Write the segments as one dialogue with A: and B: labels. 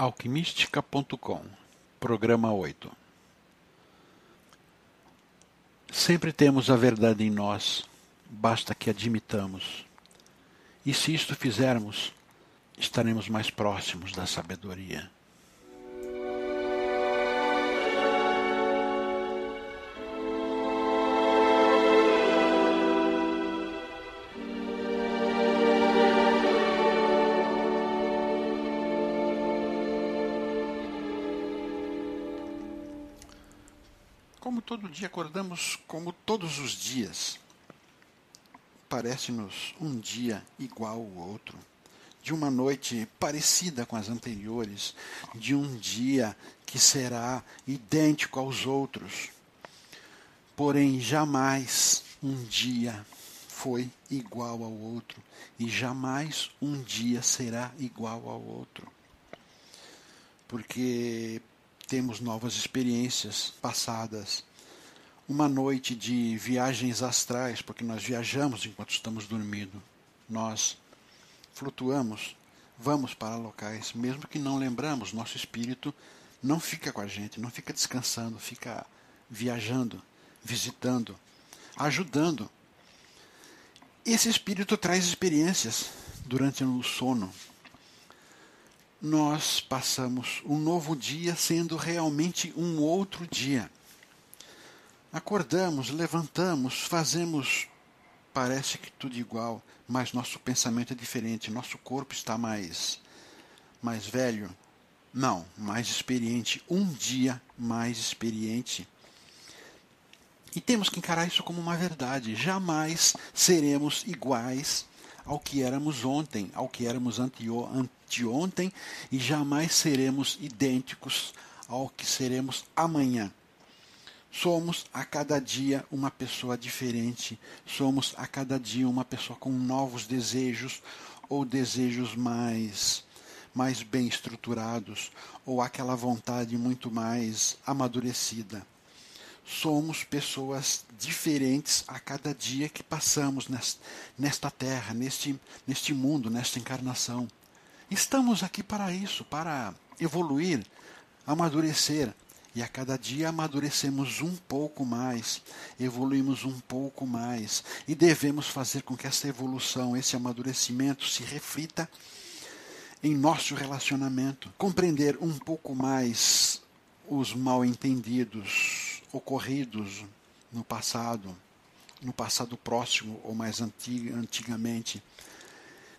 A: alquimistica.com Programa 8 Sempre temos a verdade em nós, basta que admitamos. E se isto fizermos, estaremos mais próximos da sabedoria. Todo dia acordamos, como todos os dias, parece-nos um dia igual ao outro, de uma noite parecida com as anteriores, de um dia que será idêntico aos outros. Porém, jamais um dia foi igual ao outro, e jamais um dia será igual ao outro. Porque temos novas experiências passadas. Uma noite de viagens astrais, porque nós viajamos enquanto estamos dormindo. Nós flutuamos, vamos para locais, mesmo que não lembramos, nosso espírito não fica com a gente, não fica descansando, fica viajando, visitando, ajudando. Esse espírito traz experiências durante o sono, nós passamos um novo dia sendo realmente um outro dia. Acordamos, levantamos, fazemos, parece que tudo igual, mas nosso pensamento é diferente, nosso corpo está mais mais velho. Não, mais experiente, um dia mais experiente. E temos que encarar isso como uma verdade. Jamais seremos iguais ao que éramos ontem, ao que éramos anteontem, e jamais seremos idênticos ao que seremos amanhã. Somos a cada dia uma pessoa diferente, somos a cada dia uma pessoa com novos desejos ou desejos mais mais bem estruturados ou aquela vontade muito mais amadurecida somos pessoas diferentes a cada dia que passamos nesta terra, neste, neste mundo, nesta encarnação. Estamos aqui para isso, para evoluir, amadurecer. E a cada dia amadurecemos um pouco mais, evoluímos um pouco mais. E devemos fazer com que essa evolução, esse amadurecimento se reflita em nosso relacionamento. Compreender um pouco mais os mal entendidos, ocorridos no passado, no passado próximo ou mais antigamente.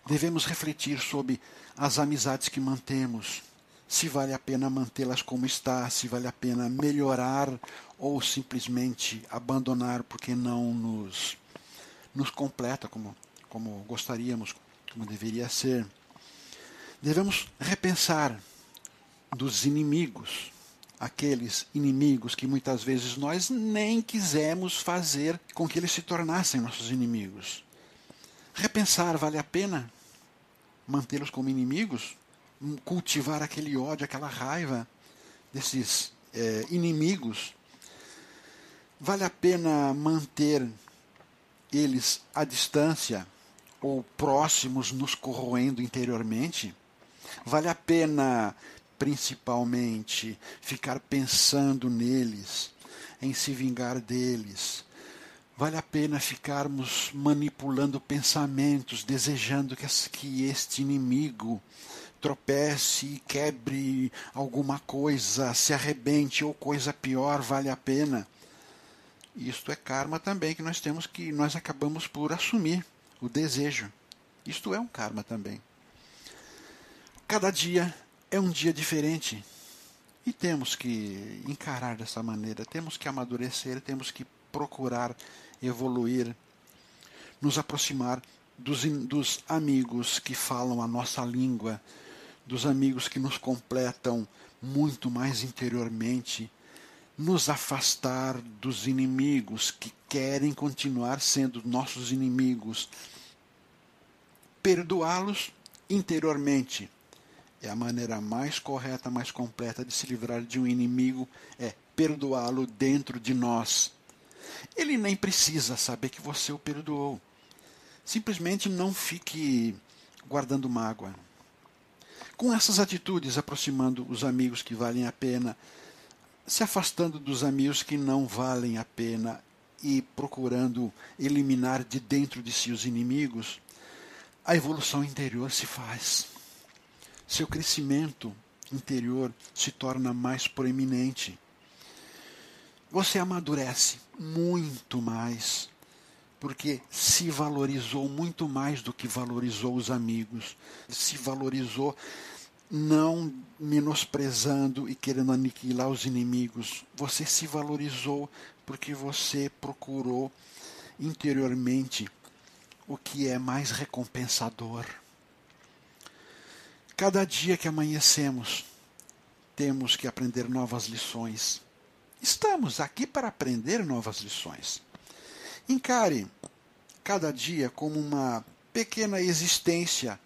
A: Devemos refletir sobre as amizades que mantemos, se vale a pena mantê-las como está, se vale a pena melhorar ou simplesmente abandonar porque não nos, nos completa como, como gostaríamos, como deveria ser. Devemos repensar dos inimigos aqueles inimigos que muitas vezes nós nem quisemos fazer com que eles se tornassem nossos inimigos. Repensar vale a pena mantê-los como inimigos? Cultivar aquele ódio, aquela raiva desses é, inimigos? Vale a pena manter eles à distância ou próximos, nos corroendo interiormente? Vale a pena principalmente ficar pensando neles, em se vingar deles. Vale a pena ficarmos manipulando pensamentos, desejando que este inimigo tropece quebre alguma coisa, se arrebente ou coisa pior, vale a pena. Isto é karma também que nós temos que nós acabamos por assumir o desejo. Isto é um karma também. Cada dia é um dia diferente e temos que encarar dessa maneira, temos que amadurecer, temos que procurar evoluir, nos aproximar dos, dos amigos que falam a nossa língua, dos amigos que nos completam muito mais interiormente, nos afastar dos inimigos que querem continuar sendo nossos inimigos, perdoá-los interiormente é a maneira mais correta, mais completa de se livrar de um inimigo é perdoá-lo dentro de nós. Ele nem precisa saber que você o perdoou. Simplesmente não fique guardando mágoa. Com essas atitudes, aproximando os amigos que valem a pena, se afastando dos amigos que não valem a pena e procurando eliminar de dentro de si os inimigos, a evolução interior se faz. Seu crescimento interior se torna mais proeminente. Você amadurece muito mais, porque se valorizou muito mais do que valorizou os amigos, se valorizou não menosprezando e querendo aniquilar os inimigos. Você se valorizou porque você procurou interiormente o que é mais recompensador. Cada dia que amanhecemos, temos que aprender novas lições. Estamos aqui para aprender novas lições. Encare cada dia como uma pequena existência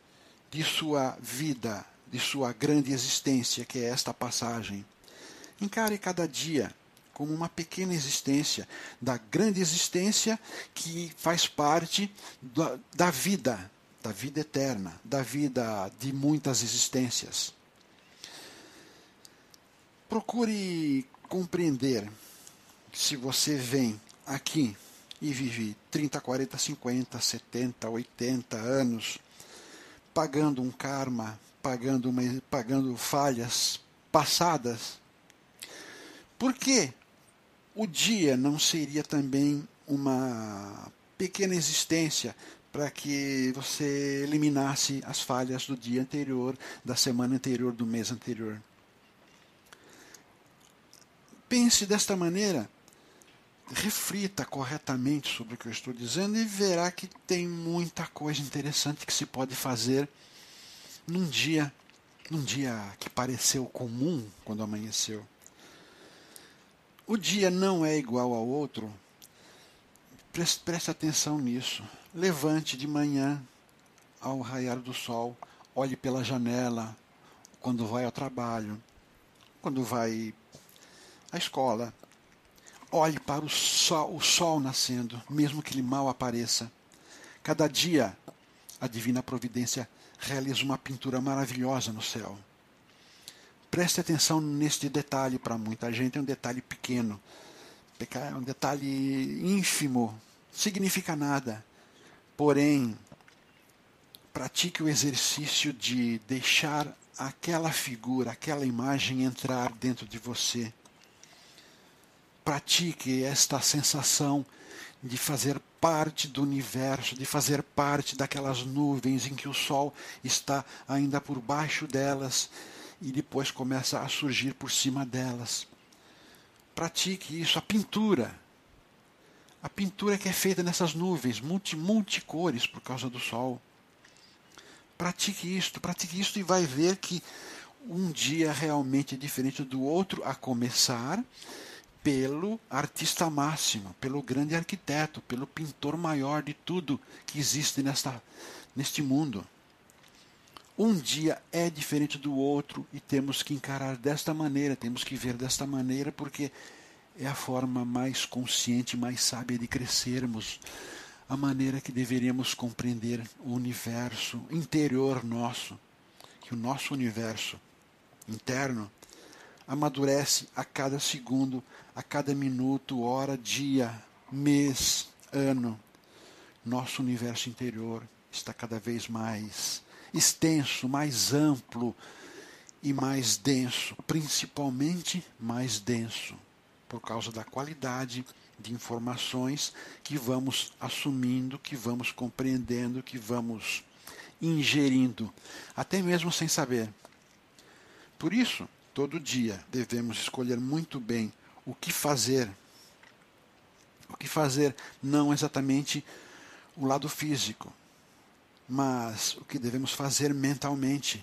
A: de sua vida de sua grande existência, que é esta passagem. Encare cada dia como uma pequena existência da grande existência que faz parte da, da vida, da vida eterna, da vida de muitas existências. Procure compreender se você vem aqui e vive 30, 40, 50, 70, 80 anos pagando um karma pagando, uma, pagando falhas passadas, por que o dia não seria também uma pequena existência para que você eliminasse as falhas do dia anterior, da semana anterior, do mês anterior? Pense desta maneira, reflita corretamente sobre o que eu estou dizendo e verá que tem muita coisa interessante que se pode fazer num dia, num dia que pareceu comum quando amanheceu. O dia não é igual ao outro. Preste, preste atenção nisso. Levante de manhã ao raiar do sol, olhe pela janela quando vai ao trabalho, quando vai à escola. Olhe para o sol, o sol nascendo, mesmo que ele mal apareça. Cada dia a divina providência realiza uma pintura maravilhosa no céu. Preste atenção neste detalhe para muita gente, é um detalhe pequeno, é um detalhe ínfimo, significa nada. Porém, pratique o exercício de deixar aquela figura, aquela imagem entrar dentro de você. Pratique esta sensação de fazer parte do universo, de fazer parte daquelas nuvens em que o sol está ainda por baixo delas e depois começa a surgir por cima delas. Pratique isso, a pintura. A pintura que é feita nessas nuvens, multi, multicores por causa do sol. Pratique isto, pratique isto e vai ver que um dia realmente é diferente do outro, a começar pelo artista máximo, pelo grande arquiteto, pelo pintor maior de tudo que existe nesta, neste mundo. Um dia é diferente do outro e temos que encarar desta maneira, temos que ver desta maneira, porque é a forma mais consciente, mais sábia de crescermos, a maneira que deveríamos compreender o universo interior nosso, que o nosso universo interno amadurece a cada segundo, a cada minuto, hora, dia, mês, ano. Nosso universo interior está cada vez mais extenso, mais amplo e mais denso, principalmente mais denso, por causa da qualidade de informações que vamos assumindo, que vamos compreendendo, que vamos ingerindo, até mesmo sem saber. Por isso, Todo dia devemos escolher muito bem o que fazer. O que fazer não exatamente o lado físico, mas o que devemos fazer mentalmente.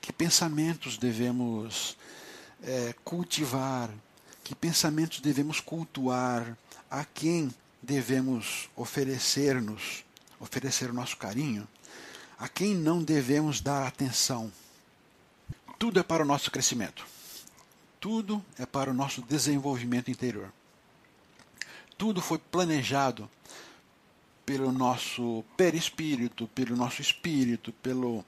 A: Que pensamentos devemos é, cultivar, que pensamentos devemos cultuar, a quem devemos oferecer-nos, oferecer o nosso carinho, a quem não devemos dar atenção. Tudo é para o nosso crescimento. Tudo é para o nosso desenvolvimento interior. Tudo foi planejado pelo nosso perispírito, pelo nosso espírito, pelo,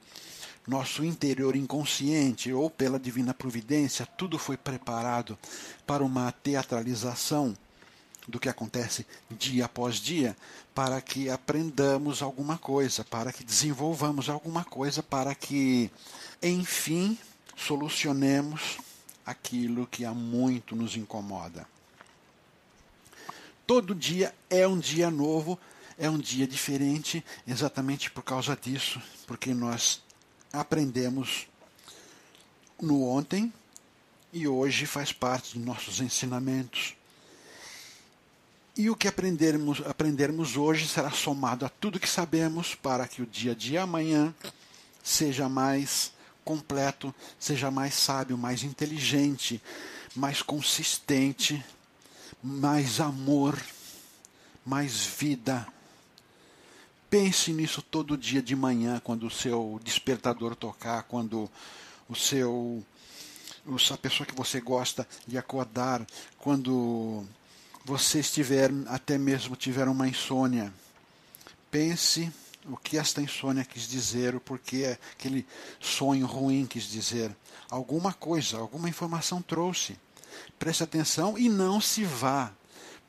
A: nosso interior inconsciente ou pela divina providência, tudo foi preparado para uma teatralização do que acontece dia após dia, para que aprendamos alguma coisa, para que desenvolvamos alguma coisa, para que, enfim, solucionemos aquilo que há muito nos incomoda. Todo dia é um dia novo, é um dia diferente, exatamente por causa disso, porque nós aprendemos no ontem e hoje faz parte dos nossos ensinamentos. E o que aprendermos, aprendermos hoje será somado a tudo que sabemos para que o dia de amanhã seja mais completo, seja mais sábio, mais inteligente, mais consistente, mais amor, mais vida. Pense nisso todo dia de manhã, quando o seu despertador tocar, quando o seu a pessoa que você gosta de acordar, quando você estiver, até mesmo tiver uma insônia, pense o que esta insônia quis dizer, o porquê aquele sonho ruim quis dizer. Alguma coisa, alguma informação trouxe. Preste atenção e não se vá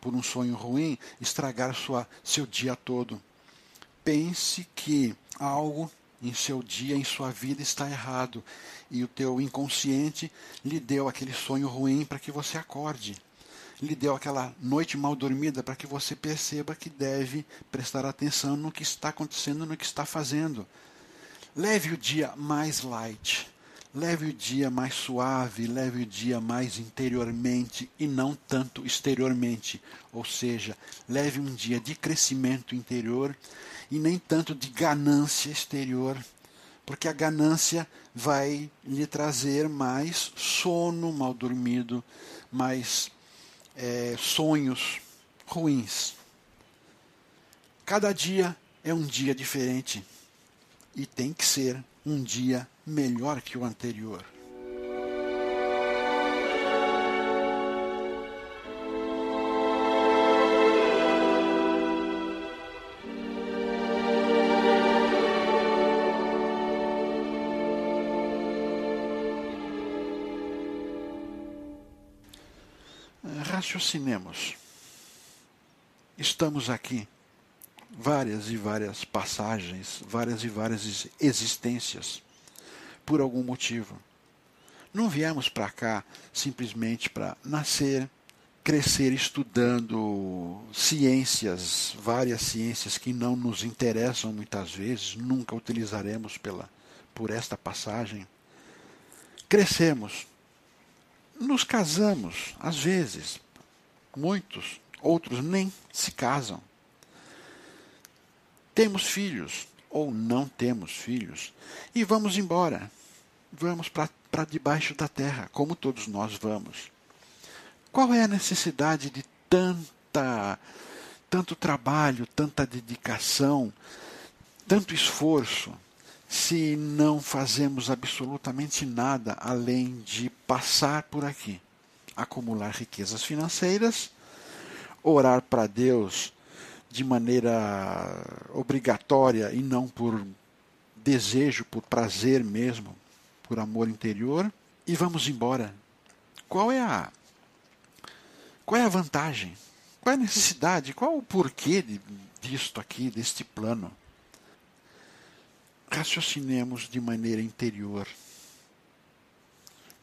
A: por um sonho ruim estragar sua, seu dia todo. Pense que algo em seu dia, em sua vida está errado e o teu inconsciente lhe deu aquele sonho ruim para que você acorde lhe deu aquela noite mal dormida para que você perceba que deve prestar atenção no que está acontecendo, no que está fazendo. Leve o dia mais light, leve o dia mais suave, leve o dia mais interiormente e não tanto exteriormente. Ou seja, leve um dia de crescimento interior e nem tanto de ganância exterior, porque a ganância vai lhe trazer mais sono mal dormido, mais é, sonhos ruins. Cada dia é um dia diferente e tem que ser um dia melhor que o anterior. Raciocinemos. Estamos aqui, várias e várias passagens, várias e várias existências, por algum motivo. Não viemos para cá simplesmente para nascer, crescer estudando ciências, várias ciências que não nos interessam muitas vezes, nunca utilizaremos pela, por esta passagem. Crescemos, nos casamos, às vezes, muitos, outros nem se casam. Temos filhos ou não temos filhos e vamos embora. Vamos para debaixo da terra, como todos nós vamos. Qual é a necessidade de tanta tanto trabalho, tanta dedicação, tanto esforço, se não fazemos absolutamente nada além de passar por aqui? Acumular riquezas financeiras, orar para Deus de maneira obrigatória e não por desejo, por prazer mesmo, por amor interior, e vamos embora. Qual é a qual é a vantagem? Qual é a necessidade? Qual o porquê disto aqui, deste plano? Raciocinemos de maneira interior.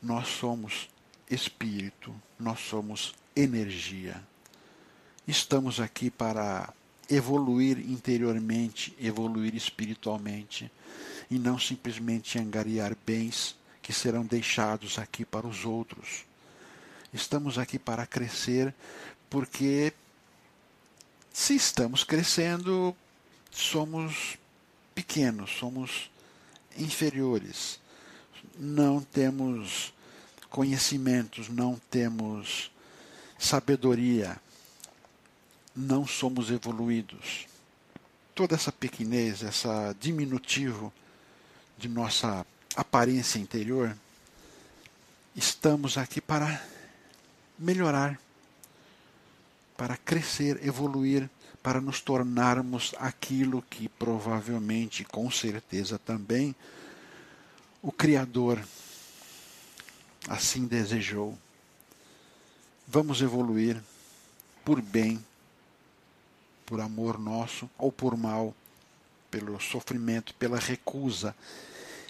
A: Nós somos espírito, nós somos energia. Estamos aqui para evoluir interiormente, evoluir espiritualmente e não simplesmente angariar bens que serão deixados aqui para os outros. Estamos aqui para crescer porque se estamos crescendo, somos pequenos, somos inferiores. Não temos conhecimentos, não temos sabedoria, não somos evoluídos. Toda essa pequenez, essa diminutivo de nossa aparência interior, estamos aqui para melhorar, para crescer, evoluir, para nos tornarmos aquilo que provavelmente, com certeza também, o Criador assim desejou. Vamos evoluir por bem, por amor nosso ou por mal, pelo sofrimento, pela recusa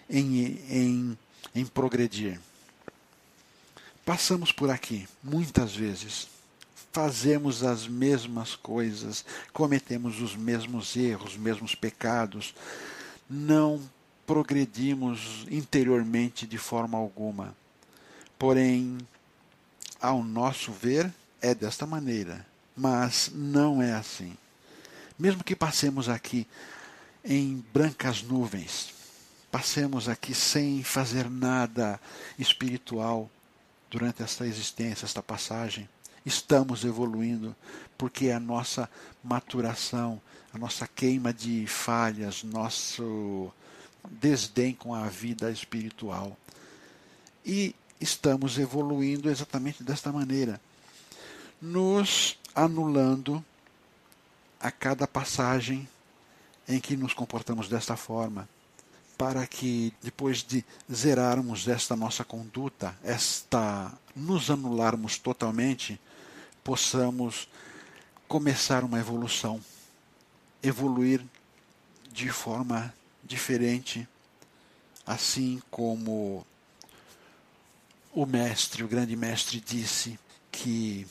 A: em, em, em progredir. Passamos por aqui muitas vezes, fazemos as mesmas coisas, cometemos os mesmos erros, os mesmos pecados, não progredimos interiormente de forma alguma. Porém, ao nosso ver, é desta maneira, mas não é assim. Mesmo que passemos aqui em brancas nuvens, passemos aqui sem fazer nada espiritual durante esta existência, esta passagem, estamos evoluindo, porque a nossa maturação, a nossa queima de falhas, nosso desdém com a vida espiritual. E estamos evoluindo exatamente desta maneira, nos anulando a cada passagem em que nos comportamos desta forma, para que depois de zerarmos esta nossa conduta, esta nos anularmos totalmente, possamos começar uma evolução, evoluir de forma diferente, assim como o mestre, o grande mestre, disse que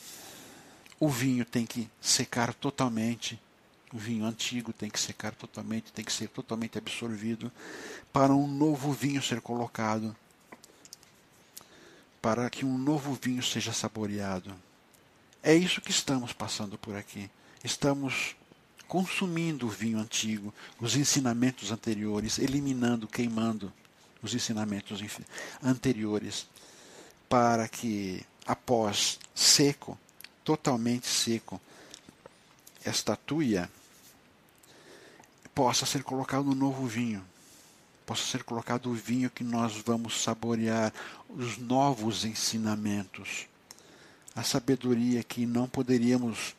A: o vinho tem que secar totalmente, o vinho antigo tem que secar totalmente, tem que ser totalmente absorvido, para um novo vinho ser colocado, para que um novo vinho seja saboreado. É isso que estamos passando por aqui. Estamos consumindo o vinho antigo, os ensinamentos anteriores, eliminando, queimando os ensinamentos anteriores para que, após seco, totalmente seco, esta tuia possa ser colocado no novo vinho, possa ser colocado o vinho que nós vamos saborear, os novos ensinamentos, a sabedoria que não poderíamos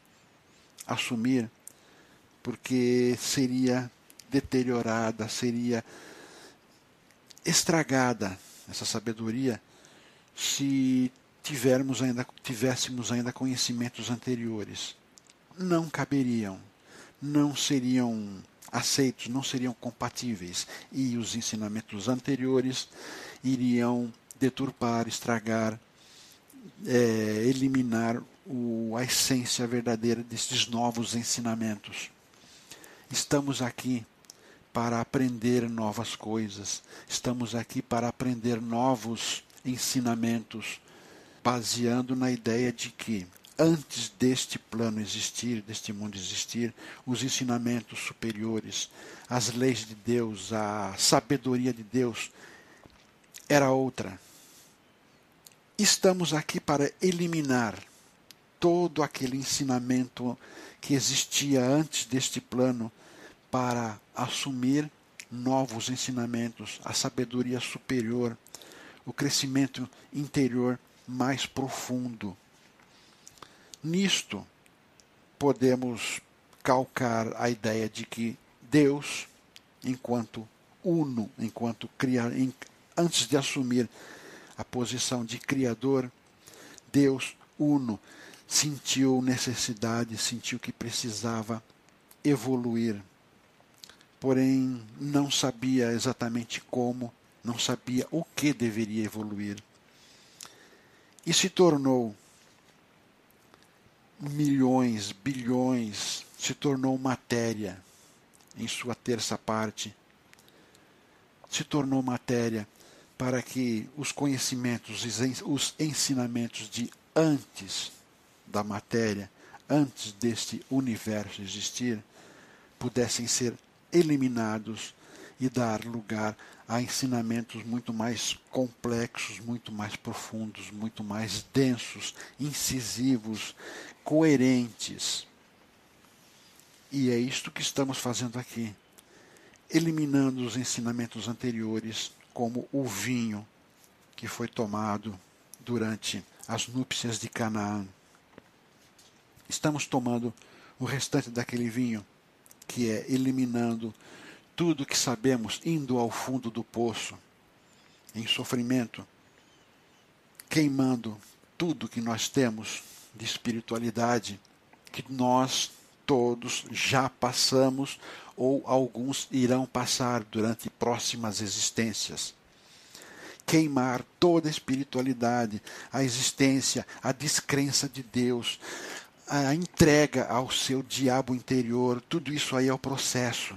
A: assumir porque seria deteriorada, seria estragada essa sabedoria se tivermos ainda, tivéssemos ainda conhecimentos anteriores. Não caberiam, não seriam aceitos, não seriam compatíveis, e os ensinamentos anteriores iriam deturpar, estragar, é, eliminar o, a essência verdadeira desses novos ensinamentos. Estamos aqui para aprender novas coisas, estamos aqui para aprender novos ensinamentos, baseando na ideia de que antes deste plano existir, deste mundo existir, os ensinamentos superiores, as leis de Deus, a sabedoria de Deus era outra. Estamos aqui para eliminar todo aquele ensinamento que existia antes deste plano para assumir novos ensinamentos, a sabedoria superior, o crescimento interior mais profundo. Nisto, podemos calcar a ideia de que Deus, enquanto uno, enquanto cria, antes de assumir a posição de criador, Deus uno sentiu necessidade, sentiu que precisava evoluir. Porém, não sabia exatamente como não sabia o que deveria evoluir. E se tornou milhões, bilhões, se tornou matéria em sua terça parte. Se tornou matéria para que os conhecimentos, os ensinamentos de antes da matéria, antes deste universo existir, pudessem ser eliminados e dar lugar a ensinamentos muito mais complexos, muito mais profundos, muito mais densos, incisivos, coerentes. E é isto que estamos fazendo aqui, eliminando os ensinamentos anteriores, como o vinho que foi tomado durante as núpcias de Canaã. Estamos tomando o restante daquele vinho, que é eliminando tudo que sabemos indo ao fundo do poço, em sofrimento, queimando tudo que nós temos de espiritualidade, que nós todos já passamos ou alguns irão passar durante próximas existências. Queimar toda a espiritualidade, a existência, a descrença de Deus, a entrega ao seu diabo interior, tudo isso aí é o processo.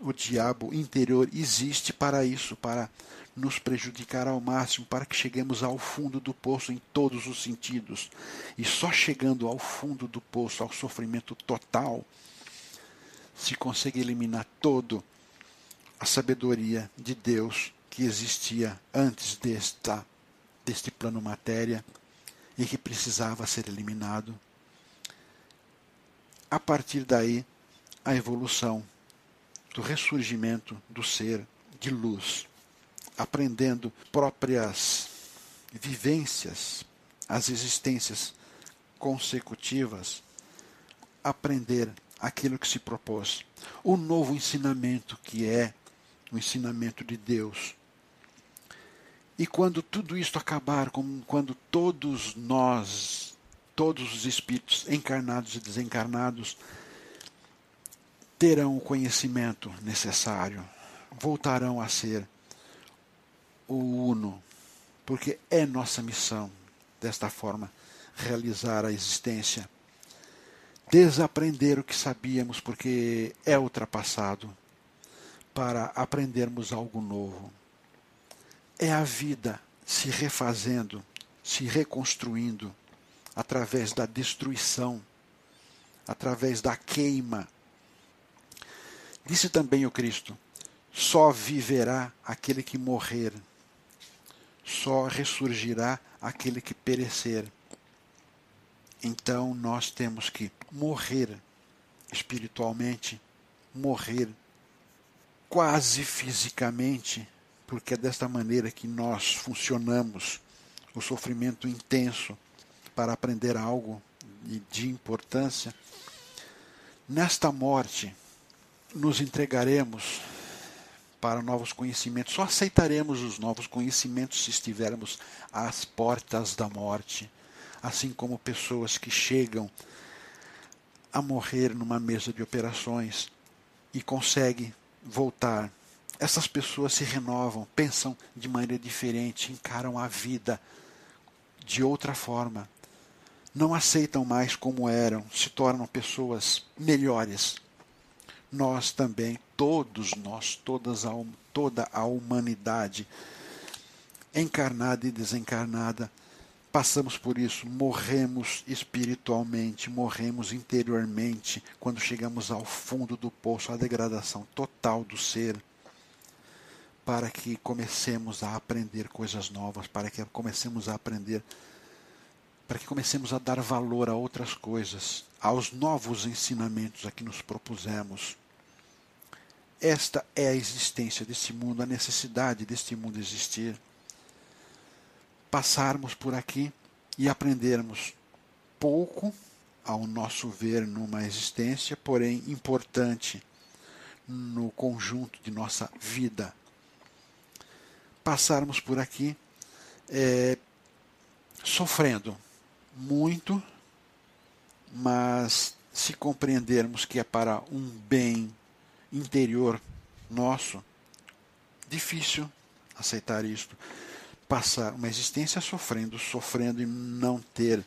A: O diabo interior existe para isso, para nos prejudicar ao máximo, para que cheguemos ao fundo do poço em todos os sentidos. E só chegando ao fundo do poço, ao sofrimento total, se consegue eliminar todo a sabedoria de Deus que existia antes desta, deste plano matéria e que precisava ser eliminado. A partir daí, a evolução do ressurgimento do ser de luz, aprendendo próprias vivências, as existências consecutivas, aprender aquilo que se propôs. O novo ensinamento que é o ensinamento de Deus. E quando tudo isto acabar, como quando todos nós, todos os espíritos encarnados e desencarnados, terão o conhecimento necessário, voltarão a ser o uno, porque é nossa missão, desta forma, realizar a existência desaprender o que sabíamos, porque é ultrapassado, para aprendermos algo novo. É a vida se refazendo, se reconstruindo através da destruição, através da queima. Disse também o Cristo: só viverá aquele que morrer, só ressurgirá aquele que perecer. Então nós temos que morrer espiritualmente, morrer quase fisicamente, porque é desta maneira que nós funcionamos. O sofrimento intenso para aprender algo de importância. Nesta morte, nos entregaremos para novos conhecimentos. Só aceitaremos os novos conhecimentos se estivermos às portas da morte assim como pessoas que chegam a morrer numa mesa de operações e conseguem voltar. Essas pessoas se renovam, pensam de maneira diferente, encaram a vida de outra forma. Não aceitam mais como eram, se tornam pessoas melhores. Nós também, todos nós, todas a, toda a humanidade, encarnada e desencarnada, passamos por isso, morremos espiritualmente, morremos interiormente quando chegamos ao fundo do poço, a degradação total do ser, para que comecemos a aprender coisas novas, para que comecemos a aprender, para que comecemos a dar valor a outras coisas, aos novos ensinamentos a que nos propusemos. Esta é a existência deste mundo, a necessidade deste mundo existir passarmos por aqui e aprendermos pouco, ao nosso ver, numa existência, porém importante no conjunto de nossa vida. Passarmos por aqui é, sofrendo muito, mas se compreendermos que é para um bem interior nosso, difícil aceitar isto passar uma existência sofrendo, sofrendo e não ter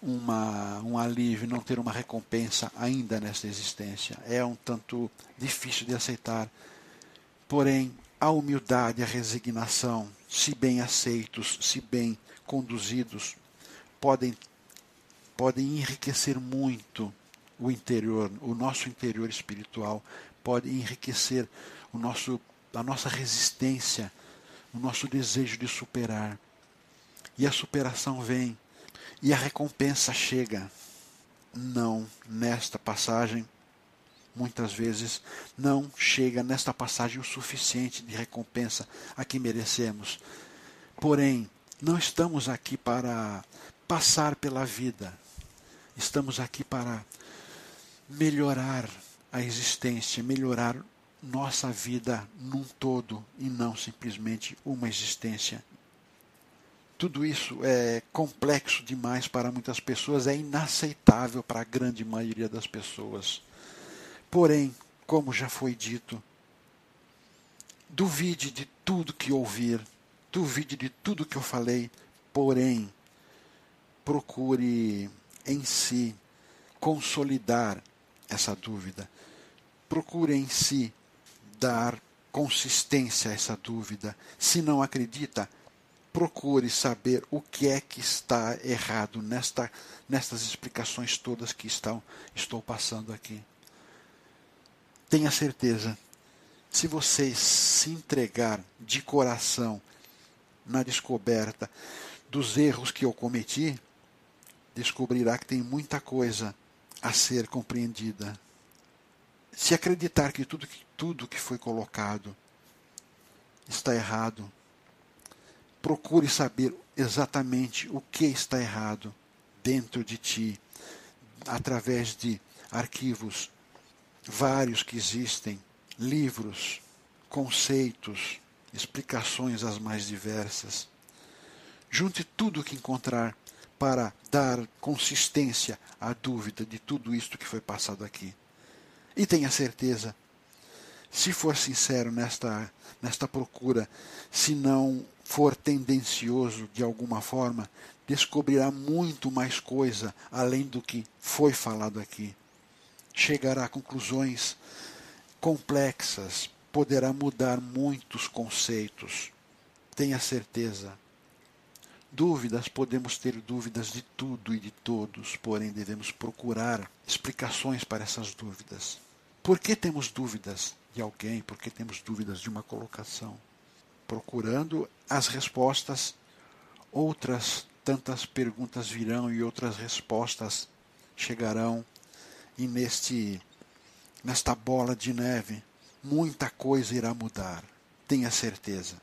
A: uma, um alívio, não ter uma recompensa ainda nesta existência. É um tanto difícil de aceitar. Porém, a humildade, a resignação, se bem aceitos, se bem conduzidos, podem, podem enriquecer muito o interior, o nosso interior espiritual, pode enriquecer o nosso, a nossa resistência o nosso desejo de superar. E a superação vem e a recompensa chega. Não nesta passagem, muitas vezes não chega nesta passagem o suficiente de recompensa a que merecemos. Porém, não estamos aqui para passar pela vida. Estamos aqui para melhorar a existência, melhorar nossa vida num todo e não simplesmente uma existência. Tudo isso é complexo demais para muitas pessoas, é inaceitável para a grande maioria das pessoas. Porém, como já foi dito, duvide de tudo que ouvir, duvide de tudo que eu falei, porém, procure em si consolidar essa dúvida. Procure em si dar consistência a essa dúvida. Se não acredita, procure saber o que é que está errado nesta, nestas explicações todas que estão, estou passando aqui. Tenha certeza, se você se entregar de coração na descoberta dos erros que eu cometi, descobrirá que tem muita coisa a ser compreendida. Se acreditar que tudo que, tudo que foi colocado está errado, procure saber exatamente o que está errado dentro de ti, através de arquivos vários que existem, livros, conceitos, explicações as mais diversas. Junte tudo o que encontrar para dar consistência à dúvida de tudo isto que foi passado aqui. E tenha certeza, se for sincero nesta, nesta procura, se não for tendencioso de alguma forma, descobrirá muito mais coisa além do que foi falado aqui. Chegará a conclusões complexas, poderá mudar muitos conceitos. Tenha certeza. Dúvidas, podemos ter dúvidas de tudo e de todos, porém devemos procurar explicações para essas dúvidas. Por que temos dúvidas de alguém? Por que temos dúvidas de uma colocação? Procurando as respostas, outras tantas perguntas virão e outras respostas chegarão, e neste nesta bola de neve muita coisa irá mudar, tenha certeza.